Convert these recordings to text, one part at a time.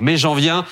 Mais j'en viens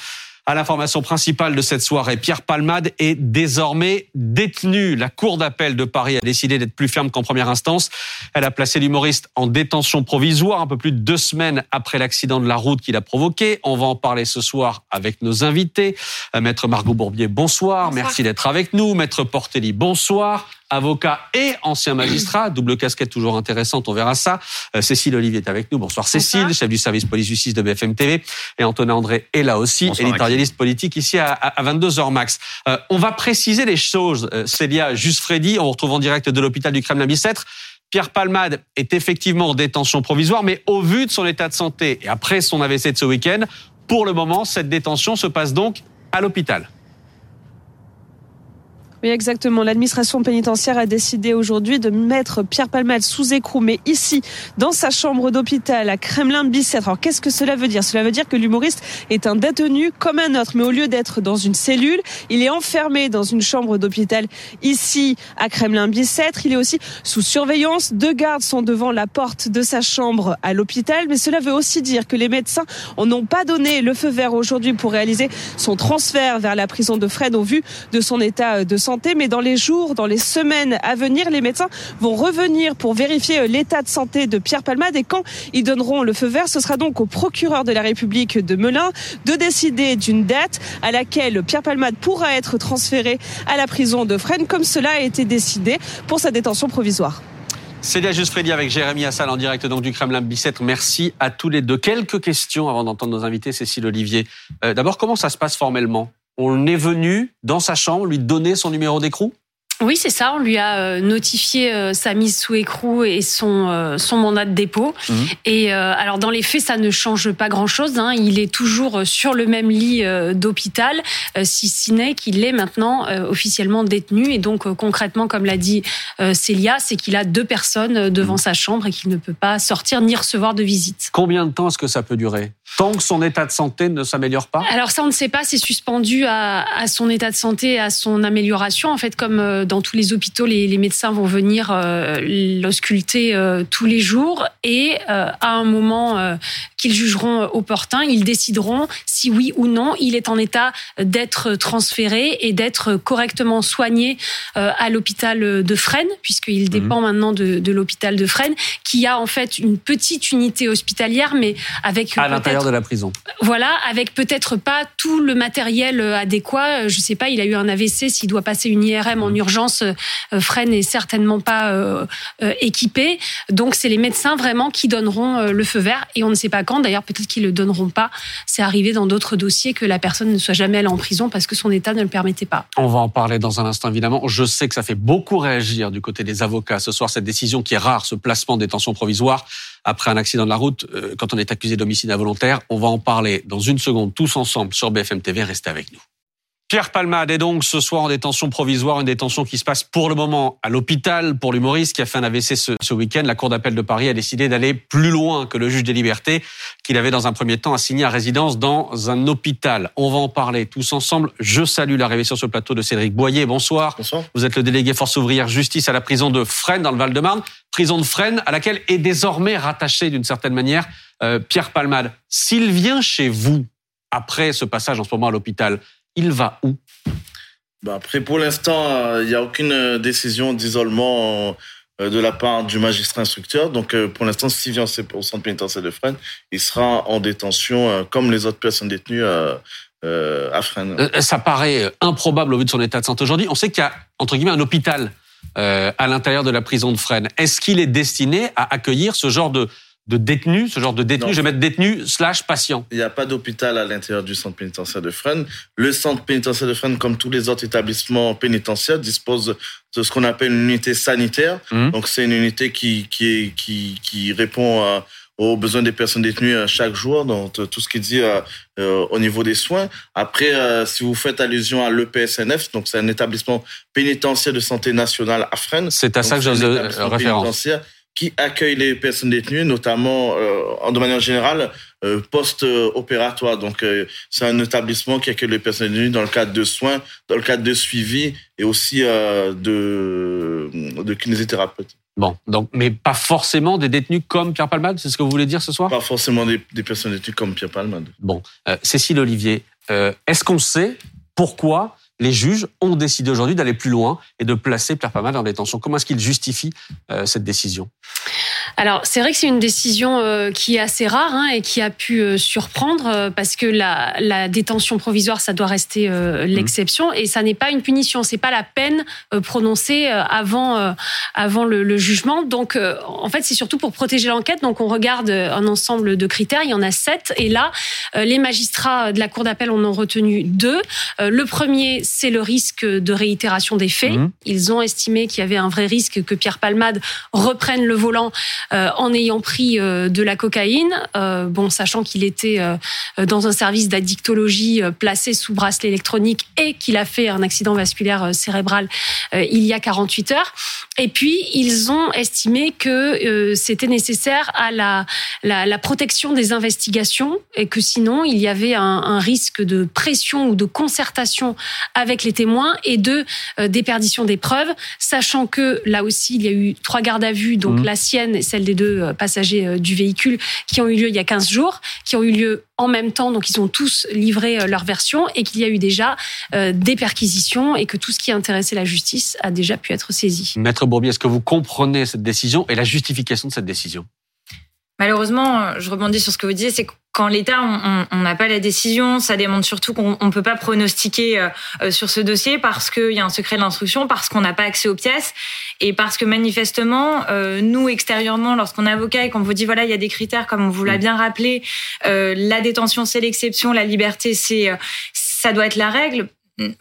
à l'information principale de cette soirée. Pierre Palmade est désormais détenu. La Cour d'appel de Paris a décidé d'être plus ferme qu'en première instance. Elle a placé l'humoriste en détention provisoire un peu plus de deux semaines après l'accident de la route qu'il a provoqué. On va en parler ce soir avec nos invités. Euh, Maître Margot Bourbier, bonsoir. bonsoir. Merci d'être avec nous. Maître Portelli, bonsoir avocat et ancien magistrat, double casquette toujours intéressante, on verra ça. Euh, Cécile Olivier est avec nous. Bonsoir Cécile, chef du service police-justice de BFM TV. Et Antonin André est là aussi, éditorialiste politique ici à, à 22h max. Euh, on va préciser les choses. Euh, Célia, juste Freddy, on retrouve en direct de l'hôpital du Kremlin-Bicêtre. Pierre Palmade est effectivement en détention provisoire, mais au vu de son état de santé et après son AVC de ce week-end, pour le moment, cette détention se passe donc à l'hôpital. Oui, exactement. L'administration pénitentiaire a décidé aujourd'hui de mettre Pierre Palmade sous écrou, mais ici, dans sa chambre d'hôpital à Kremlin-Bicêtre. Alors, qu'est-ce que cela veut dire? Cela veut dire que l'humoriste est un détenu comme un autre, mais au lieu d'être dans une cellule, il est enfermé dans une chambre d'hôpital ici à Kremlin-Bicêtre. Il est aussi sous surveillance. Deux gardes sont devant la porte de sa chambre à l'hôpital, mais cela veut aussi dire que les médecins n'ont pas donné le feu vert aujourd'hui pour réaliser son transfert vers la prison de Fresnes au vu de son état de santé mais dans les jours, dans les semaines à venir, les médecins vont revenir pour vérifier euh, l'état de santé de Pierre Palmade et quand ils donneront le feu vert, ce sera donc au procureur de la République de Melun de décider d'une date à laquelle Pierre Palmade pourra être transféré à la prison de Fresnes comme cela a été décidé pour sa détention provisoire. Célia Freddy avec Jérémy Assal en direct donc du Kremlin Bicêtre. Merci à tous les deux. Quelques questions avant d'entendre nos invités, Cécile Olivier. Euh, D'abord, comment ça se passe formellement? On est venu dans sa chambre lui donner son numéro d'écrou? Oui, c'est ça. On lui a euh, notifié euh, sa mise sous écrou et son euh, son mandat de dépôt. Mhm. Et alors dans les faits, ça ne change pas grand-chose. Hein. Il est toujours sur le même lit d'hôpital, si ce n'est qu'il est maintenant officiellement détenu. Et donc concrètement, comme l'a dit Célia, c'est qu'il a deux personnes devant mhm. sa chambre et qu'il ne peut pas sortir ni recevoir de visite. Combien de temps est-ce que ça peut durer? Tant que son état de santé ne s'améliore pas? Alors ça, on ne sait pas. C'est suspendu à, à, son état de santé, à son amélioration. En fait, comme dans tous les hôpitaux, les, les médecins vont venir euh, l'ausculter euh, tous les jours et euh, à un moment qu'ils jugeront opportun, ils décideront si oui ou non il est en état d'être transféré et d'être correctement soigné à l'hôpital de Fresnes, puisqu'il dépend mmh. maintenant de, de l'hôpital de Fresnes, qui a en fait une petite unité hospitalière, mais avec à l'intérieur de la prison. Voilà, avec peut-être pas tout le matériel adéquat. Je sais pas, il a eu un AVC, s'il doit passer une IRM en mm. Urgence, euh, Fred n'est certainement pas équipé. Donc c'est les médecins vraiment qui donneront le feu vert et on ne sait pas quand. D'ailleurs, peut-être qu'ils le donneront pas. C'est arrivé dans d'autres dossiers que la personne ne soit jamais allée en prison parce que son état ne le permettait pas. On va en parler dans un instant évidemment. Je sais que ça fait beaucoup réagir du côté des avocats ce soir cette décision qui est rare, ce placement de détention provisoire après un accident de la route quand on est accusé d'homicide involontaire. On va en parler dans une seconde tous ensemble sur BFM TV. Restez avec nous. Pierre Palmade est donc ce soir en détention provisoire, une détention qui se passe pour le moment à l'hôpital pour l'humoriste qui a fait un AVC ce, week-end. La Cour d'appel de Paris a décidé d'aller plus loin que le juge des libertés qu'il avait dans un premier temps assigné à résidence dans un hôpital. On va en parler tous ensemble. Je salue l'arrivée sur ce plateau de Cédric Boyer. Bonsoir. Bonsoir. Vous êtes le délégué Force ouvrière justice à la prison de Fresnes dans le Val-de-Marne. Prison de Fresnes à laquelle est désormais rattaché d'une certaine manière euh, Pierre Palmade. S'il vient chez vous après ce passage en ce moment à l'hôpital, il va où? Bah Après, pour l'instant, euh, il n'y a aucune euh, décision d'isolement de la part du magistrat instructeur. Donc, pour l'instant, s'il vient au centre pénitentiaire de Fresnes, il sera en détention comme les autres personnes détenues à Fresnes. Ça paraît improbable au vu de son état de santé aujourd'hui. On sait qu'il y a, entre guillemets, un hôpital à l'intérieur de la prison de Fresnes. Est-ce qu'il est destiné à accueillir ce genre de, de détenus, ce genre de détenus, je vais mettre détenus slash patients. Il n'y a pas d'hôpital à l'intérieur du centre pénitentiaire de Fresnes. Le centre pénitentiaire de Fresnes, comme tous les autres établissements pénitentiaires, dispose de ce qu'on appelle une unité sanitaire. Mmh. Donc c'est une unité qui qui qui, qui répond à, aux besoins des personnes détenues chaque jour, donc tout ce qui dit euh, euh, au niveau des soins. Après, euh, si vous faites allusion à l'EPSNF, donc c'est un établissement pénitentiaire de santé nationale à Fresnes. C'est à ça que je référence qui accueille les personnes détenues, notamment euh, de manière générale euh, post-opératoire. Donc euh, c'est un établissement qui accueille les personnes détenues dans le cadre de soins, dans le cadre de suivi et aussi de de kinésithérapeute. Bon, donc, mais pas forcément des détenus comme Pierre Palmade, c'est ce que vous voulez dire ce soir? Pas forcément des, des personnes détenues comme Pierre Palmade. Bon, Cécile Olivier, est-ce qu'on sait pourquoi les juges ont décidé aujourd'hui d'aller plus loin et de placer Pierre Palmade en détention. Comment est-ce qu'ils justifient euh, cette décision? Alors, c'est vrai que c'est une décision euh, qui est assez rare hein, et qui a pu euh, surprendre euh, parce que la, la, détention provisoire, ça doit rester mmh. l'exception et ça n'est pas une punition, c'est pas la peine prononcée avant avant le, le, jugement. Donc, en fait, c'est surtout pour protéger l'enquête. Donc, on regarde un ensemble de critères. Il y en a sept et là, les magistrats de la cour d'appel en ont retenu deux. Le premier, c'est le risque de réitération des faits. Mmh. Ils ont estimé qu'il y avait un vrai risque que Pierre Palmade reprenne le volant en ayant pris euh, de la cocaïne, euh, bon, sachant qu'il était dans un service d'addictologie placé sous bracelet électronique et qu'il a fait un accident vasculaire cérébral il y a 48 heures. Et puis, ils ont estimé que c'était nécessaire à la, la, la, protection des investigations et que sinon, il y avait un, un, risque de pression ou de concertation avec les témoins et de déperdition des preuves, sachant que là aussi, il y a eu trois gardes à vue, donc mmh. la sienne celle des deux euh, passagers euh, du véhicule, qui ont eu lieu il y a 15 jours, qui ont eu lieu en même temps, donc ils ont tous livré euh, leur version et qu'il y a eu déjà des perquisitions et que tout ce qui intéressait la justice a déjà pu être saisi. Maître Bourbier, est-ce que vous comprenez cette décision et la justification de cette décision? Malheureusement, je rebondis sur ce que vous disiez, c'est quand l'État, on n'a pas la décision, ça démontre surtout qu'on ne peut pas pronostiquer euh, euh, sur ce dossier parce qu'il y a un secret de l'instruction, parce qu'on n'a pas accès aux pièces et parce que manifestement, euh, nous extérieurement, lorsqu'on est avocat et qu'on vous dit voilà, il y a des critères comme on vous l'a mm. bien rappelé, la détention c'est l'exception, la liberté c'est ça doit être la règle.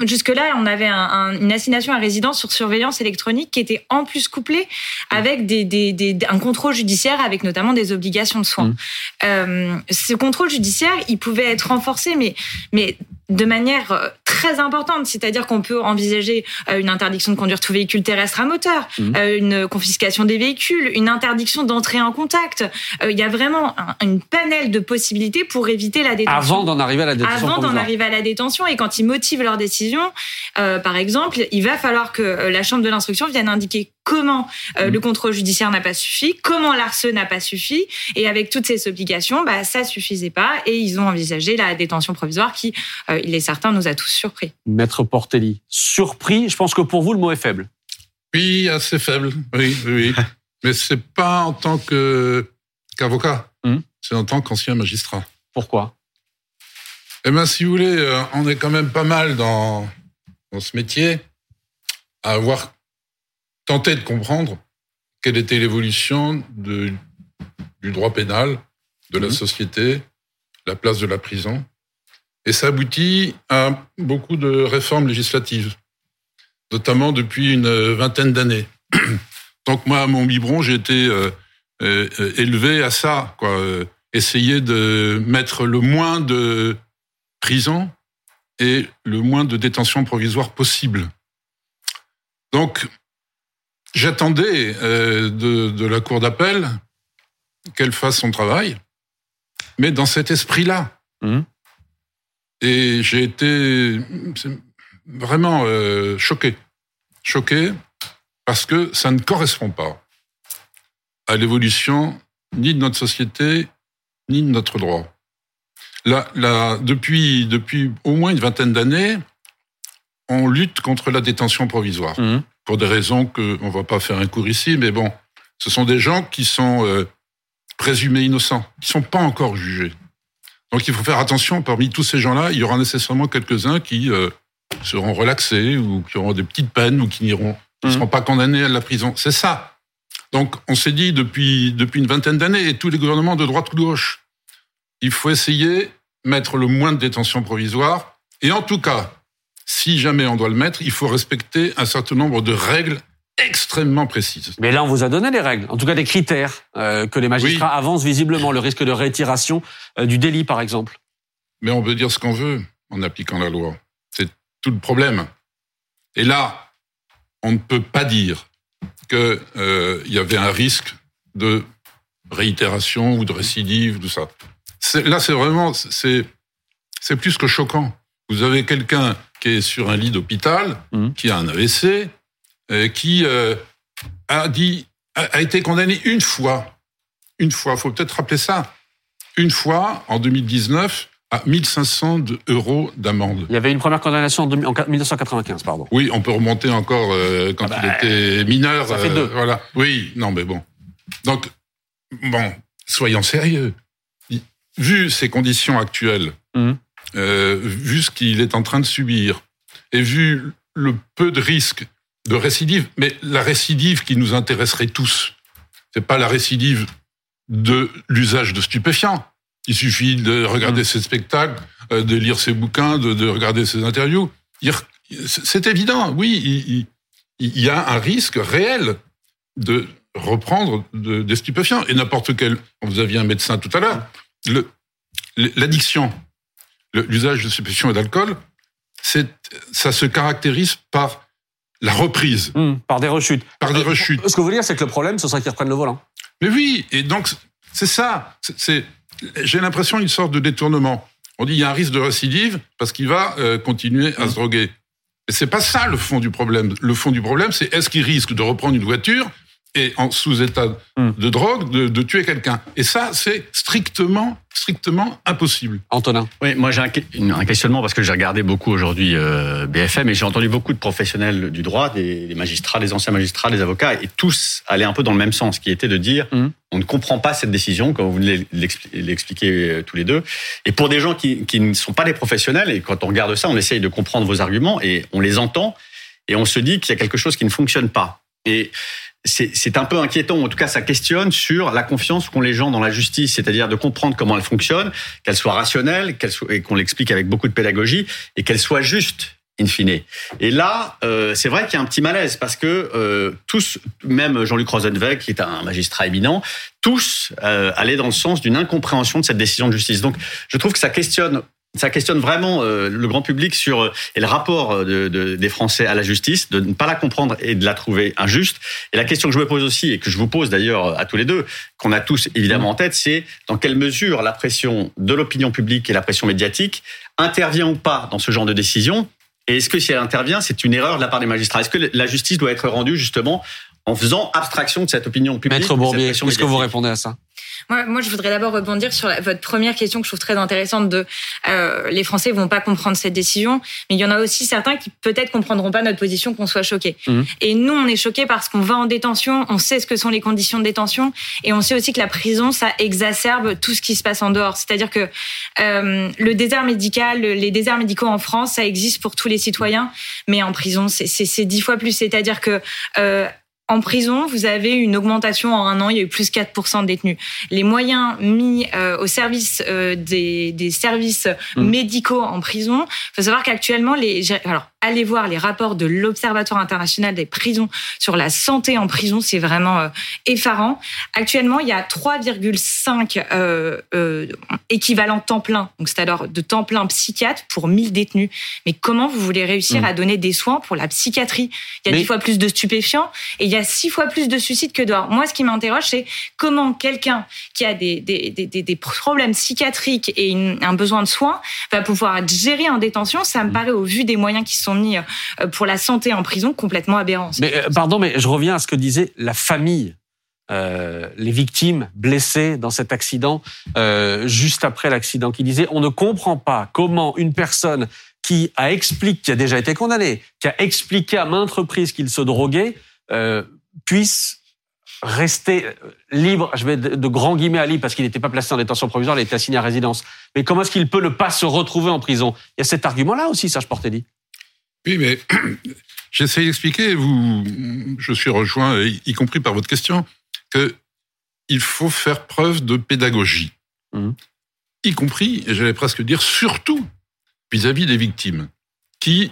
Jusque-là, on avait un, une assignation à résidence sur surveillance électronique qui était en plus couplée avec des, des, des un contrôle judiciaire avec notamment des obligations de soins. Mmh. Euh, ce contrôle judiciaire, il pouvait être renforcé, mais, mais de manière euh, très importante, c'est-à-dire qu'on peut envisager euh, une interdiction de conduire tout véhicule terrestre à moteur, mmh. euh, une confiscation des véhicules, une interdiction d'entrer en contact. Il y a vraiment une panel de possibilités pour éviter la détention. Avant d'en arriver à la détention. Avant d'en arriver à la détention et quand ils motivent leur décision, par exemple, il va falloir que la chambre de l'instruction vienne indiquer comment mmh. le contrôle judiciaire n'a pas suffi, comment l'ARCE n'a pas suffi, et avec toutes ces obligations, bah, ça suffisait pas, et ils ont envisagé la détention provisoire qui il est certain, nous a tous surpris. Maître Portelli, surpris, je pense que pour vous, le mot est faible. Oui, assez faible, oui, oui. Mais c'est pas en tant qu'avocat, hmm. c'est en tant qu'ancien magistrat. Pourquoi? Eh bien, si vous voulez, euh, on est quand même pas mal dans, dans ce métier à avoir tenté de comprendre quelle était l'évolution du droit pénal, de la hmm. société, la place de la prison. Et ça aboutit à beaucoup de réformes législatives, notamment depuis une vingtaine d'années. Donc moi, à mon biberon, j'ai été euh, euh, élevé à ça, quoi. Euh, essayer de mettre le moins de prison et le moins de détention provisoire possible. Donc, j'attendais de, de, la cour d'appel qu'elle fasse son travail, mais dans cet esprit-là. Mmh. Et j'ai été vraiment euh, choqué. Choqué parce que ça ne correspond pas à l'évolution ni de notre société, ni de notre droit. Là, là, depuis, depuis au moins une vingtaine d'années, on lutte contre la détention provisoire. Mmh. Pour des raisons que on va pas faire un cours ici, mais bon, ce sont des gens qui sont euh, présumés innocents, qui sont pas encore jugés. Donc il faut faire attention, parmi tous ces gens-là, il y aura nécessairement quelques-uns qui euh, seront relaxés ou qui auront des petites peines ou qui n'iront, ne mhm. seront pas condamnés à la prison. C'est ça. Donc on s'est dit depuis, depuis une vingtaine d'années, et tous les gouvernements de droite ou de gauche, il faut essayer de mettre le moins de détention provisoire. Et en tout cas, si jamais on doit le mettre, il faut respecter un certain nombre de règles extrêmement précise. Mais là, on vous a donné les règles, en tout cas des critères euh, que les magistrats avancent visiblement, le risque de réitération euh, du délit, par exemple. Mais on peut dire ce qu'on veut en appliquant la loi. C'est tout le problème. Et là, on ne peut pas dire qu'il euh, y avait un risque de réitération ou de récidive, tout ça. Là, c'est vraiment, c'est plus que choquant. Vous avez quelqu'un qui est sur un lit d'hôpital, mmh. qui a un AVC, euh, qui euh, a dit, a, été condamné une fois, une fois, faut peut-être rappeler ça, une fois en 2019 à 1500 euros d'amende. Il y avait une première condamnation en 1995, pardon. Oui, on peut remonter encore euh, quand ah il bah, était mineur. Ça fait deux. Voilà. Oui, non, mais bon. Donc, bon, soyons sérieux. Vu ces conditions actuelles, mmh. Euh, vu ce qu'il est en train de subir, et vu le peu de risques de récidive, mais la récidive qui nous intéresserait tous, c'est pas la récidive de l'usage de stupéfiants. Il suffit de regarder mmh. ses spectacles, euh, de lire ses bouquins, de, regarder ses interviews. C'est évident, oui, il, y a un risque réel de reprendre des stupéfiants. Et n'importe quel, vous aviez un médecin tout à l'heure, l'addiction, l'usage de stupéfiants et d'alcool, ça se caractérise par la reprise. Hmm, par des rechutes. Par des euh, rechutes. Ce que vous voulez dire, c'est que le problème, ce serait qu'ils reprennent le volant. Mais oui, et donc, c'est ça. C'est, j'ai l'impression une sorte de détournement. On dit il y a un risque de récidive parce qu'il va euh, continuer à se droguer. Mais c'est pas ça le fond du problème. Le fond du problème, c'est est-ce qu'il risque de reprendre une voiture et en sous état hmm. de drogue de, de tuer quelqu'un. Et ça, c'est strictement, strictement impossible. Antonin. Oui, moi j'ai un, un, questionnement parce que j'ai regardé beaucoup aujourd'hui euh, BFM et j'ai entendu beaucoup de professionnels du droit, des, des, magistrats, des anciens magistrats, des avocats, et tous allaient un peu dans le même sens, qui était de dire hmm. on ne comprend pas cette décision, comme vous venez l'expliquer euh, tous les deux. Et pour des gens qui, qui ne sont pas des professionnels, et quand on regarde ça, on essaye de comprendre vos arguments et on les entend et on se dit qu'il y a quelque chose qui ne fonctionne pas. Et c'est un peu inquiétant, en tout cas ça questionne sur la confiance qu'ont les gens dans la justice, c'est-à-dire de comprendre comment elle fonctionne, qu'elle soit rationnelle, soit, et qu'on l'explique avec beaucoup de pédagogie, et qu'elle soit juste in fine. Et là, euh, c'est vrai qu'il y a un petit malaise parce que euh, tous, même Jean-Luc Rosenweg, qui est un magistrat éminent, tous euh, allaient dans le sens d'une incompréhension de cette décision de justice. Donc, je trouve que ça questionne ça questionne vraiment euh, le grand public sur euh, et le rapport euh, de, de, des Français à la justice, de ne pas la comprendre et de la trouver injuste. Et la question que je me pose aussi, et que je vous pose d'ailleurs à tous les deux, qu'on a tous évidemment en tête, c'est dans quelle mesure la pression de l'opinion publique et la pression médiatique intervient ou pas dans ce genre de décision. Et est-ce que si elle intervient, c'est une erreur de la part des magistrats? Est-ce que la justice doit être rendue justement en faisant abstraction de cette opinion publique Maître Bourbier, est-ce que vous répondez à ça moi, moi, je voudrais d'abord rebondir sur votre première question que je trouve très intéressante de euh, les Français vont pas comprendre cette décision, mais il y en a aussi certains qui peut-être comprendront pas notre position, qu'on soit choqués. Mmh. Et nous, on est choqués parce qu'on va en détention, on sait ce que sont les conditions de détention, et on sait aussi que la prison, ça exacerbe tout ce qui se passe en dehors. C'est-à-dire que euh, le désert médical, les déserts médicaux en France, ça existe pour tous les citoyens, mais en prison, c'est dix fois plus. C'est-à-dire que euh, en prison, vous avez une augmentation en un an, il y a eu plus 4% de détenus. Les moyens mis euh, au service euh, des, des, services mmh. médicaux en prison, il faut savoir qu'actuellement, les alors allez voir les rapports de l'Observatoire international des prisons sur la santé en prison, c'est vraiment euh, effarant. Actuellement, il y a 3,5 euh, euh, équivalents temps plein, donc c'est-à-dire de temps plein psychiatre pour 1000 détenus. Mais comment vous voulez réussir mmh. à donner des soins pour la psychiatrie? Il y a dix fois plus de stupéfiants et il y a six fois plus de suicides que dehors. Moi, ce qui m'interroge, c'est comment quelqu'un qui a des, des, des, des problèmes psychiatriques et un besoin de soins va pouvoir être géré en détention? Ça me mmh. paraît, au vu des moyens qui sont euh, pour la santé en prison complètement aberrant. Mais euh, pardon, mais je reviens à ce que disait la famille. Euh, les victimes blessées dans cet accident, juste après l'accident, qui disait on ne comprend pas comment une personne qui a expliqué, qui a déjà été condamnée, qui a expliqué à maintes reprises qu'il se droguait, puisse rester libre, je vais de, de grands guillemets à libre parce qu'il n'était pas placé en détention provisoire, il était assigné à résidence. Mais comment est-ce qu'il peut ne pas se retrouver en prison? Il y a cet argument-là aussi, Serge Portelli. Oui, mais j'essaie d'expliquer, vous, je suis rejoint, y compris par votre question, que il faut faire preuve de pédagogie, mmh. y compris, et j'allais presque dire surtout, vis-à-vis des victimes, qui,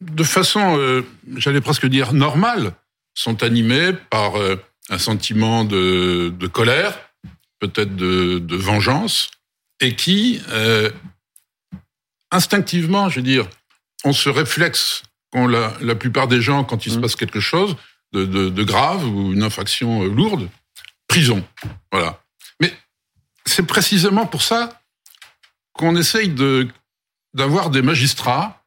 de façon, euh, j'allais presque dire normale, sont animées par euh, un sentiment de, de colère, peut-être de, de, vengeance, et qui, euh, instinctivement, je veux dire, on se réflexe quand la, la plupart des gens, quand il se mmh. passe quelque chose de, de, de, grave ou une infraction euh, lourde, prison. Voilà. Mais c'est précisément pour ça qu'on essaye de d'avoir des magistrats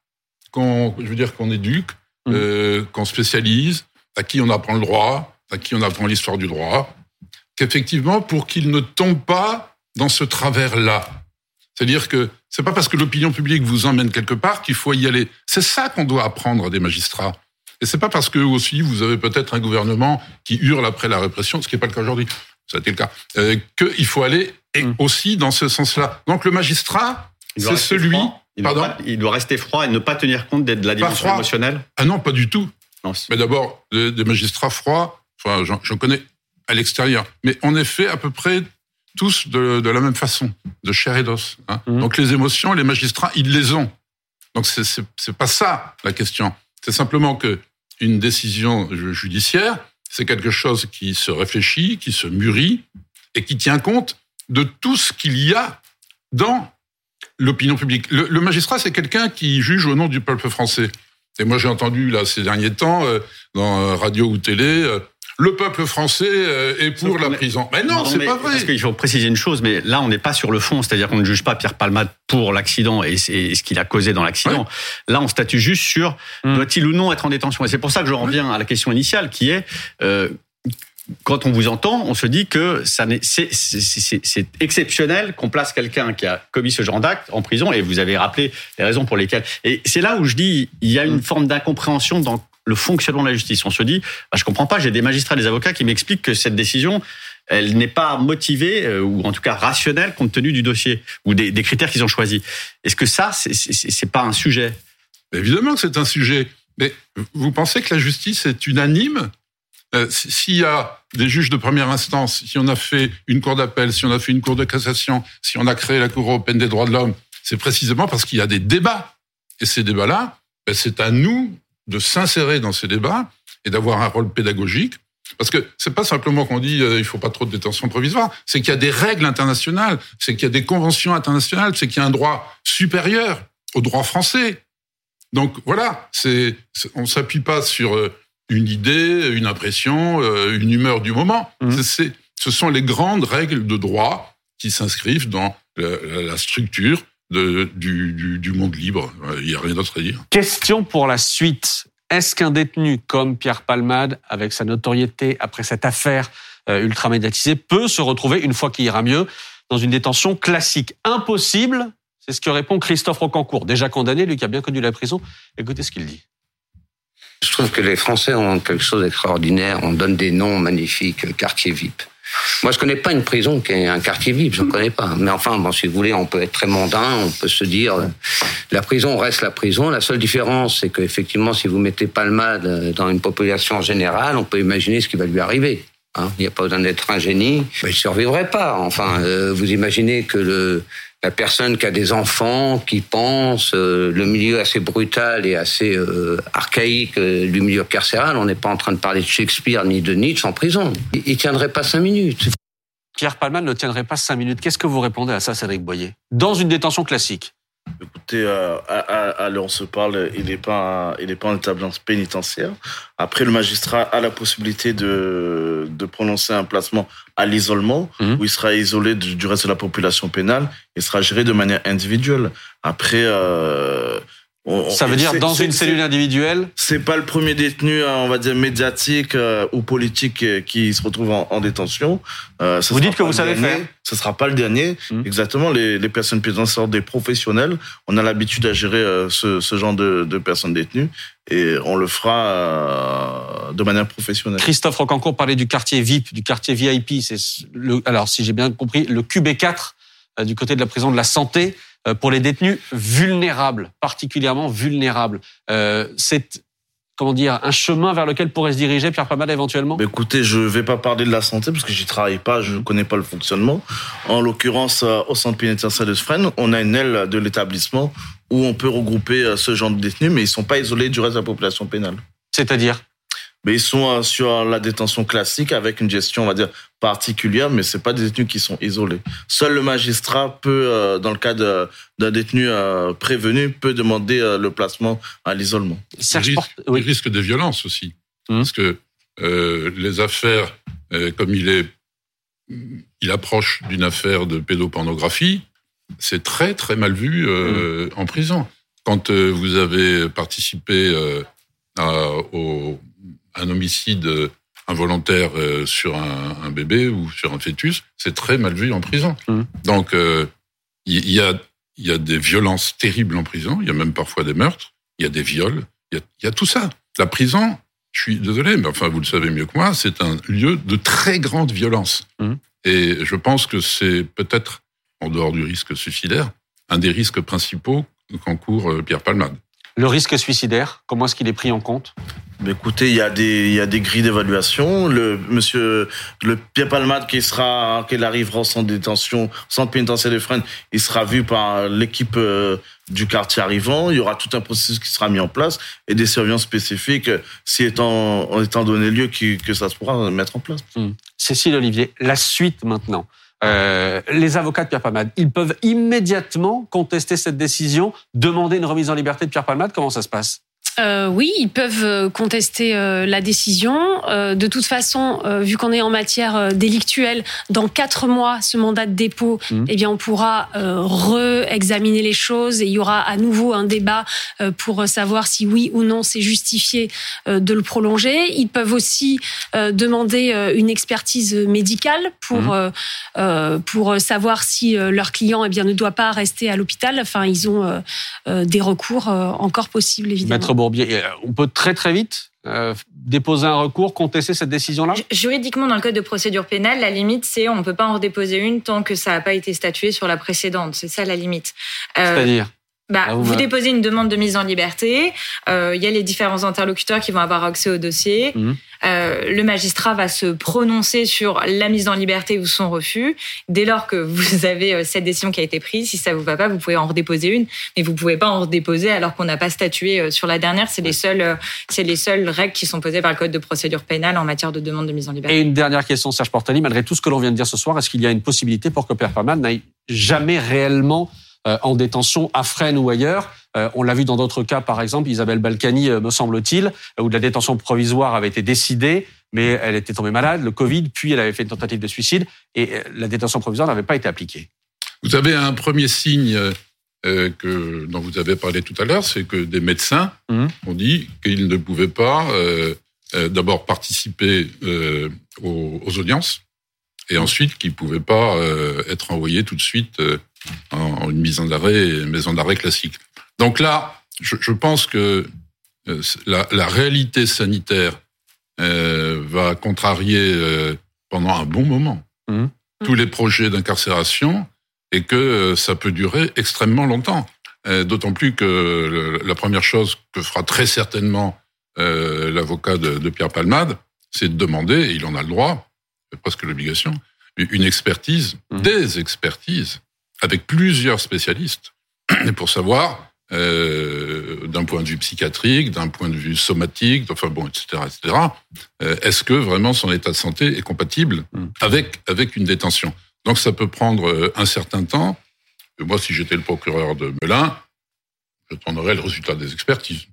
qu'on, je veux dire, qu'on éduque, mmh. euh, qu'on spécialise, à qui on apprend le droit, à qui on apprend l'histoire du droit, qu'effectivement, pour qu'ils ne tombent pas dans ce travers-là. C'est-à-dire que c'est pas parce que l'opinion publique vous emmène quelque part qu'il faut y aller. C'est ça qu'on doit apprendre des magistrats. Et c'est pas parce que aussi vous avez peut-être un gouvernement qui hurle après la répression, ce qui n'est pas le cas aujourd'hui, ça a été le cas, euh, qu'il faut aller et mmh. aussi dans ce sens-là. Donc le magistrat, c'est celui. Il doit, il doit, rester froid et ne pas tenir compte de la dimension émotionnelle Ah non, pas du tout. mais d'abord, des, magistrats froids, enfin, j'en connais à l'extérieur. Mais est fait à peu près tous de, de la même façon, de chair et d'os. Hein. Mmh. Donc les émotions, les magistrats, ils les ont. Donc c'est pas ça la question. C'est simplement que une décision judiciaire, c'est quelque chose qui se réfléchit, qui se mûrit et qui tient compte de tout ce qu'il y a dans l'opinion publique. Le, magistrat, c'est quelqu'un qui juge au nom du peuple français. Et moi, j'ai entendu là ces derniers temps, euh, dans euh, radio ou télé, euh, le peuple français est pour la prison. Mais non, c'est pas vrai. Parce qu'il faut préciser une chose, mais là, on n'est pas sur le fond, c'est-à-dire qu'on ne juge pas Pierre Palmade pour l'accident et, ce qu'il a causé dans l'accident. Là, on statue juste sur hmm. doit-il ou non être en détention. Et c'est pour ça que je reviens à la question initiale, qui est quand on vous entend, on se dit que c'est exceptionnel qu'on place quelqu'un qui a commis ce genre d'acte en prison, et vous avez rappelé les raisons pour lesquelles. Et c'est là où je dis, il y a une forme d'incompréhension dans le fonctionnement de la justice. On se dit, bah, je comprends pas, j'ai des magistrats, des avocats qui m'expliquent que cette décision, elle n'est pas motivée, euh, ou en tout cas rationnelle, compte tenu du dossier, ou des, critères qu'ils ont choisis. Est-ce que ça, c'est pas un sujet? Évidemment que c'est un sujet. Mais vous pensez que la justice est unanime? Euh, s'il y a des juges de première instance, si on a fait une cour d'appel, si on a fait une cour de cassation, si on a créé la Cour européenne des droits de l'homme, c'est précisément parce qu'il y a des débats. Et ces débats-là, ben, c'est à nous de s'insérer dans ces débats et d'avoir un rôle pédagogique. Parce que c'est pas simplement qu'on dit euh, il faut pas trop de détention provisoire, c'est qu'il y a des règles internationales, c'est qu'il y a des conventions internationales, c'est qu'il y a un droit supérieur au droit français. Donc voilà, c'est on s'appuie pas sur euh, une idée, une impression, euh, une humeur du moment. Mmh. ce sont les grandes règles de droit qui s'inscrivent dans la, structure de, du, du, monde libre. Il n'y a rien d'autre à dire. Question pour la suite. Est-ce qu'un détenu comme Pierre Palmade, avec sa notoriété après cette affaire euh, ultra médiatisée, peut se retrouver, une fois qu'il ira mieux, dans une détention classique? Impossible, c'est ce que répond Christophe Rocancourt, déjà condamné, lui qui a bien connu la prison. Écoutez ce qu'il dit. Je trouve que les Français ont quelque chose d'extraordinaire. On donne des noms magnifiques, quartier VIP. Moi, je connais pas une prison qui est un quartier VIP, je ne connais pas. Mais enfin, bon, si vous voulez, on peut être très mondain, on peut se dire, la prison reste la prison. La seule différence, c'est qu'effectivement, si vous mettez Palmade dans une population générale, on peut imaginer ce qui va lui arriver. Hein. Il n'y a pas besoin d'être un génie. Il ne survivrait pas. Enfin, euh, vous imaginez que la personne qui a des enfants, qui pense, euh, le milieu assez brutal et assez euh, archaïque du milieu carcéral, on n'est pas en train de parler de Shakespeare ni de Nietzsche en prison. Il, ne tiendrait pas cinq minutes. Pierre Palman ne tiendrait pas cinq minutes. Qu'est-ce que vous répondez à ça, Cédric Boyer? Dans une détention classique Écoutez, euh, on se parle, il n'est pas, il est pas en établissement pénitentiaire. Après, le magistrat a la possibilité de, de prononcer un placement à l'isolement, mhm. où il sera isolé du, reste de la population pénale, et sera géré de manière individuelle. Après, euh, ça veut dire dans une cellule individuelle C'est pas le premier détenu, hein, on va dire médiatique euh, ou politique euh, qui se retrouve en, détention. Euh, vous dites que vous savez faire Ce sera pas le dernier. Mmh. Exactement. Les, les personnes pénitentiaires des professionnels. On a l'habitude à gérer ce, ce, genre de, de, personnes détenues et on le fera de manière professionnelle. Christophe Rocancourt parlait du quartier VIP, du quartier VIP. C'est alors si j'ai bien compris, le QB4 du côté de la prison de la santé. Euh, pour les détenus vulnérables, particulièrement vulnérables. Euh, c'est comment dire, un chemin vers lequel pourrait se diriger Pierre Palmade éventuellement? Écoutez, je vais pas parler de la santé parce que j'y travaille pas, je ne connais pas le fonctionnement. En l'occurrence, euh, au centre pénitentiaire de Sfren, on a une aile de l'établissement où on peut regrouper ce genre de détenus, mais ils sont pas isolés du reste de la population pénale. C'est-à-dire? Mais ils sont euh, sur la détention classique avec une gestion, on va dire, particulière, mais c'est pas des détenus qui sont isolés. Seul le magistrat peut, euh, dans le cas d'un détenu euh, prévenu, peut demander le placement à l'isolement. Il, risque, de violence aussi, hum. parce que les affaires, comme il est il approche d'une affaire de pédopornographie, c'est très très mal vu euh, en prison. Quand euh, vous avez participé euh, à, au, un homicide involontaire euh, sur un, un, bébé ou sur un fœtus, c'est très mal vu en prison. Mmh. Donc il y, a il y a des violences terribles en prison, il y a même parfois des meurtres, il y a des viols, il y a, il y a tout ça. La prison, je suis désolé, mais enfin vous le savez mieux que moi, c'est un lieu de très grande violence. Mmh. Et je pense que c'est peut-être en dehors du risque suicidaire, un des risques principaux qu'encourt euh, Pierre Palmade. Le risque suicidaire, comment est-ce qu'il est pris en compte? Écoutez, il y a des, il y a des grilles d'évaluation. Le monsieur, le Pierre Palmade qui sera, qu'il arrivera en centre de détention, centre pénitentiaire de Fresnes, il sera vu par l'équipe euh, du quartier arrivant. Il y aura tout un processus qui sera mis en place et des surveillances spécifiques, si étant, étant donné lieu que ça se pourra mettre en place. Mmh. Cécile Olivier, la suite maintenant. Euh, les avocats de Pierre Palmade, ils peuvent immédiatement contester cette décision, demander une remise en liberté de Pierre Palmade. Comment ça se passe? Euh, oui, ils peuvent euh, contester euh, la décision. Euh, de toute façon, euh, vu qu'on est en matière euh, délictuelle, dans quatre mois, ce mandat de dépôt, mmh. eh bien, on pourra re-examiner les choses et il y aura à nouveau un débat pour savoir si oui ou non c'est justifié de le prolonger. Ils peuvent aussi demander une expertise médicale pour mmh. pour savoir si leur client eh bien ne doit pas rester à l'hôpital. Enfin, ils ont des recours encore possibles évidemment. Euh, on peut très très vite euh, déposer un recours, contester cette décision-là? Juridiquement, dans le code de procédure pénale, la limite, c'est on ne peut pas en redéposer une tant que ça n'a pas été statué sur la précédente. C'est ça la limite. Euh, C'est-à-dire? Bah, ah, vous, déposez une demande de mise en liberté. Euh, il y a les différents interlocuteurs qui vont avoir accès au dossier. Mmh. Euh, le magistrat va se prononcer sur la mise en liberté ou son refus. Dès lors que vous avez euh, cette décision qui a été prise, si ça vous va pas, vous pouvez en redéposer une, mais vous pouvez pas en redéposer alors qu'on n'a pas statué euh, sur la dernière. C'est les seules, c'est les seules règles qui sont posées par le code de procédure pénale en matière de demande de mise en liberté. Et une dernière question, Serge Portali, malgré tout ce que l'on vient de dire ce soir, est-ce qu'il y a une possibilité pour que Pierre Palman n'aille jamais réellement euh, en détention à Fresnes ou ailleurs. Euh, on l'a vu dans d'autres cas, par exemple, Isabelle Balkany, euh, me semble-t-il, où la détention provisoire avait été décidée, mais elle était tombée malade, le Covid, puis elle avait fait une tentative de suicide, et la détention provisoire n'avait pas été appliquée. Vous avez un premier signe que, dont vous avez parlé tout à l'heure, c'est que des médecins mmh. ont dit qu'ils ne pouvaient pas d'abord participer aux, aux, audiences, et ensuite qu'ils ne pouvaient pas être envoyés tout de suite en une mise en arrêt, maison d'arrêt classique. Donc là, je, je pense que euh, la, la, réalité sanitaire euh, va contrarier euh, pendant un bon moment mmh. tous les projets d'incarcération et que euh, ça peut durer extrêmement longtemps. D'autant plus que la première chose que fera très certainement l'avocat de, de, Pierre Palmade, c'est de demander, et il en a le droit, presque l'obligation, une expertise, mmh. des expertises avec plusieurs spécialistes pour savoir euh, d'un point de vue psychiatrique, d'un point de vue somatique, enfin bon, etc., etc. Euh, Est-ce que vraiment son état de santé est compatible mm. avec avec une détention? Donc ça peut prendre euh, un certain temps. Moi, si j'étais le procureur de Melun, je prendrais le résultat des expertises.